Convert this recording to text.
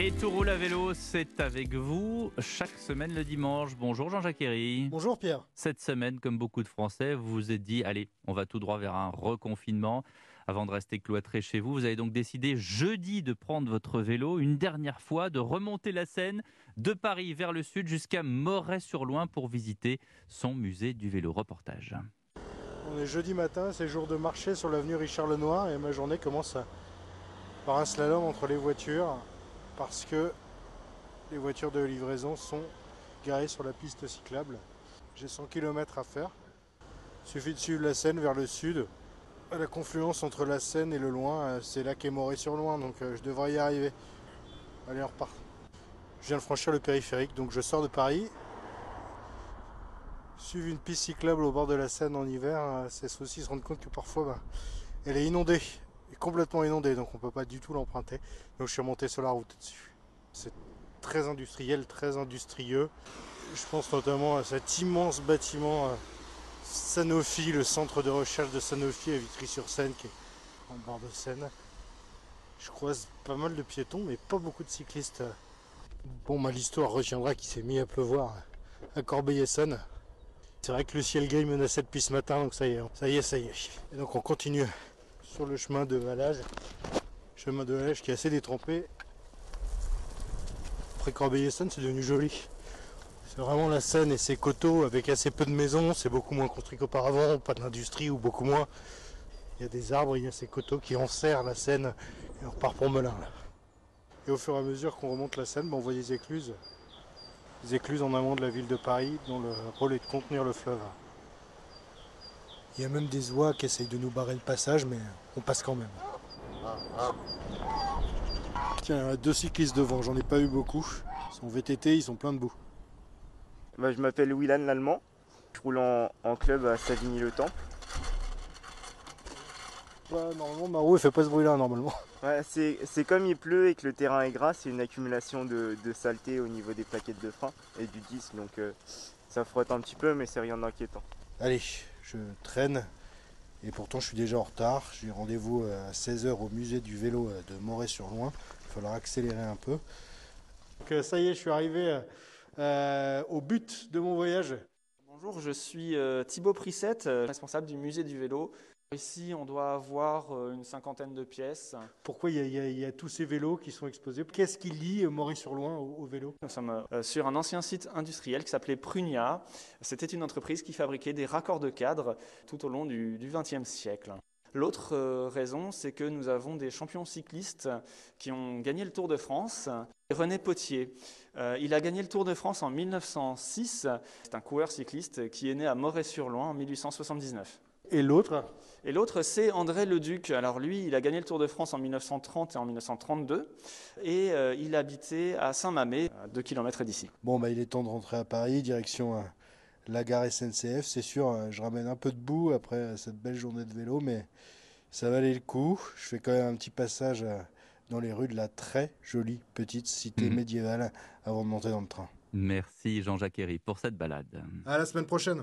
Et tout roule à vélo, c'est avec vous chaque semaine le dimanche. Bonjour Jean-Jacques Herry. Bonjour Pierre. Cette semaine, comme beaucoup de Français, vous vous êtes dit, allez, on va tout droit vers un reconfinement. Avant de rester cloîtré chez vous, vous avez donc décidé jeudi de prendre votre vélo une dernière fois, de remonter la Seine de Paris vers le sud jusqu'à Moret-sur-Loing pour visiter son musée du vélo. Reportage. On est jeudi matin, c'est jour de marché sur l'avenue Richard Lenoir et ma journée commence par un slalom entre les voitures parce que les voitures de livraison sont garées sur la piste cyclable. J'ai 100 km à faire. Il suffit de suivre la Seine vers le sud à la confluence entre la Seine et le Loing, euh, c'est là qu'est Moret-sur-Loing, donc euh, je devrais y arriver. Allez, on repart. Je viens de franchir le périphérique, donc je sors de Paris. Suivre une piste cyclable au bord de la Seine en hiver, euh, c'est aussi se rendre compte que parfois bah, elle est inondée, complètement inondée, donc on peut pas du tout l'emprunter. Donc je suis remonté sur la route dessus. C'est très industriel, très industrieux. Je pense notamment à cet immense bâtiment Sanofi, le centre de recherche de Sanofi à Vitry-sur-Seine, qui est en bord de Seine. Je croise pas mal de piétons, mais pas beaucoup de cyclistes. Bon, mal l'histoire retiendra qu'il s'est mis à pleuvoir à Corbeil-Essonne. C'est vrai que le ciel gris menaçait depuis ce matin, donc ça y est, ça y est, ça y est. Et donc on continue sur le chemin de Valage. Chemin de Valage qui est assez détrempé. Après Corbeil-Essonne, c'est devenu joli. C'est vraiment la Seine et ses coteaux avec assez peu de maisons. C'est beaucoup moins construit qu'auparavant, pas d'industrie ou beaucoup moins. Il y a des arbres, il y a ces coteaux qui enserrent la Seine et on repart pour Melun. Et au fur et à mesure qu'on remonte la Seine, ben, on voit des écluses. Des écluses en amont de la ville de Paris dont le rôle est de contenir le fleuve. Il y a même des oies qui essayent de nous barrer le passage, mais on passe quand même. Tiens, deux cyclistes devant, j'en ai pas eu beaucoup. Ils sont VTT, ils sont pleins de boue. Bah, je m'appelle Willan l'Allemand. Je roule en, club à Savigny-le-Temple. normalement, ma roue ne fait pas ce bruit-là, normalement. c'est comme il pleut et que le terrain est gras, c'est une accumulation de, saleté au niveau des plaquettes de frein et du disque. Donc euh, ça frotte un petit peu, mais c'est rien d'inquiétant. Allez, je traîne. Et pourtant, je suis déjà en retard. J'ai rendez-vous euh, à 16h au musée du vélo euh, de Moret-sur-Loing. Il va falloir accélérer un peu. Donc, ça y est, je suis arrivé euh, au but de mon voyage. Bonjour, je suis euh, Thibaut Prissette, euh, responsable du musée du vélo. Ici, on doit avoir une cinquantaine de pièces. Pourquoi il y, a, tous ces vélos qui sont exposés? Qu'est-ce qui lie Maurice-sur-Loing au, vélo? Nous sommes sur un ancien site industriel qui s'appelait Prunia. C'était une entreprise qui fabriquait des raccords de cadres tout au long du XXe siècle. L'autre raison, c'est que nous avons des champions cyclistes qui ont gagné le Tour de France. René Potier, euh, il a gagné le Tour de France en 1906. C'est un coureur cycliste qui est né à Moret-sur-Loing en 1879. Et l'autre? Et l'autre, c'est André Leduc. Alors lui, il a gagné le Tour de France en 1930 et en 1932. Et euh, il habitait à Saint-Mamé, à 2 km d'ici. Bon, bah, il est temps de rentrer à Paris, direction euh, la gare SNCF. C'est sûr, je ramène un peu de boue après cette belle journée de vélo, mais ça valait le coup. Je fais quand même un petit passage dans les rues de la très jolie petite cité mhm. médiévale avant de monter dans le train. Merci Jean-Jacques Herry pour cette balade. À la semaine prochaine.